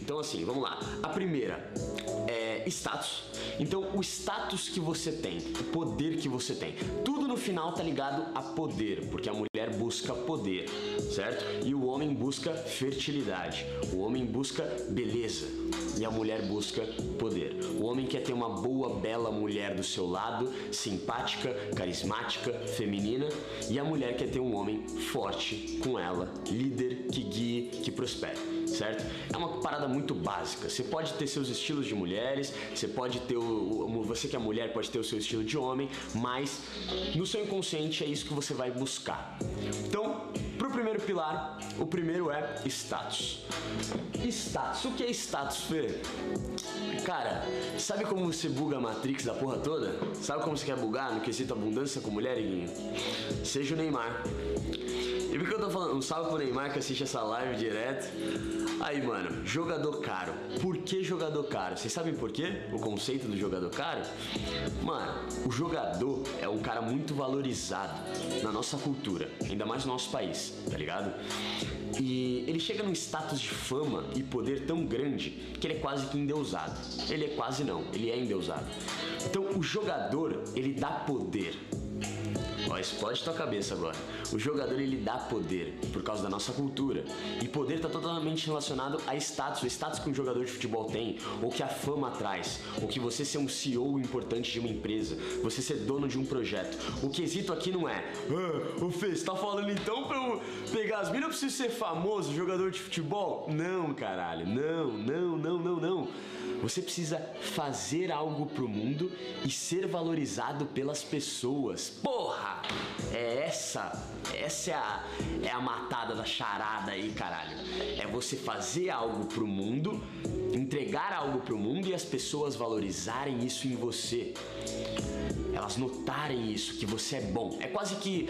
Então assim, vamos lá. A primeira é status. Então o status que você tem, o poder que você tem, tudo no final tá ligado a poder, porque a mulher busca poder, certo? E o homem busca fertilidade. O homem busca beleza e a mulher busca poder. O homem quer ter uma boa, bela mulher do seu lado, simpática, carismática, feminina, e a mulher quer ter um homem forte com ela, líder que guie, que prospere certo? É uma parada muito básica. Você pode ter seus estilos de mulheres, você pode ter o, você que é mulher pode ter o seu estilo de homem, mas no seu inconsciente é isso que você vai buscar. Então, primeiro pilar, o primeiro é status. Status. O que é status, Fê? Cara, sabe como você buga a Matrix da porra toda? Sabe como você quer bugar no quesito abundância com mulher, Iguinho? Seja o Neymar. E por que eu tô falando? Um salve pro Neymar que assiste essa live direto. Aí, mano, jogador caro. Por que jogador caro? Vocês sabem por quê? O conceito do jogador caro? Mano, o jogador é um cara muito valorizado na nossa cultura, ainda mais no nosso país, tá ligado? E ele chega num status de fama e poder tão grande que ele é quase que endeusado. Ele é quase não, ele é endeusado. Então o jogador, ele dá poder. Ó, explode tua cabeça agora. O jogador ele dá poder por causa da nossa cultura. E poder está totalmente relacionado a status, o status que um jogador de futebol tem, ou que a fama traz, ou que você ser um CEO importante de uma empresa, você ser dono de um projeto. O quesito aqui não é, ah, ô Fê, você tá falando então pra eu pegar as minas, eu preciso ser famoso, jogador de futebol? Não, caralho, não, não, não, não, não. Você precisa fazer algo pro mundo e ser valorizado pelas pessoas. Porra! É essa, essa é a, é a matada da charada aí, caralho. É você fazer algo pro mundo, entregar algo pro mundo e as pessoas valorizarem isso em você. Elas notarem isso, que você é bom. É quase que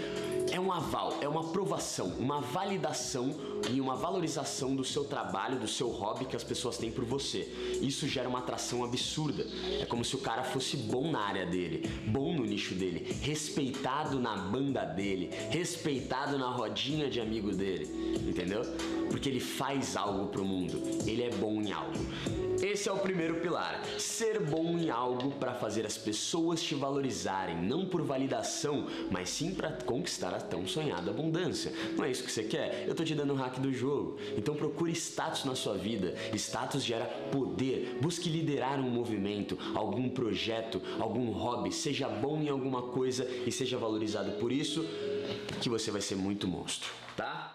é um aval, é uma aprovação, uma validação e uma valorização do seu trabalho, do seu hobby que as pessoas têm por você. Isso gera uma atração absurda. É como se o cara fosse bom na área dele, bom no nicho dele, respeitado na banda dele, respeitado na rodinha de amigo dele, entendeu? Porque ele faz algo pro mundo, ele é bom em algo. Esse é o primeiro pilar. Ser bom em algo para fazer as pessoas te valorizarem, não por validação, mas sim para conquistar a tão sonhada abundância. Não é isso que você quer? Eu tô te dando o hack do jogo. Então procure status na sua vida. Status gera poder. Busque liderar um movimento, algum projeto, algum hobby. Seja bom em alguma coisa e seja valorizado por isso, que você vai ser muito monstro, tá?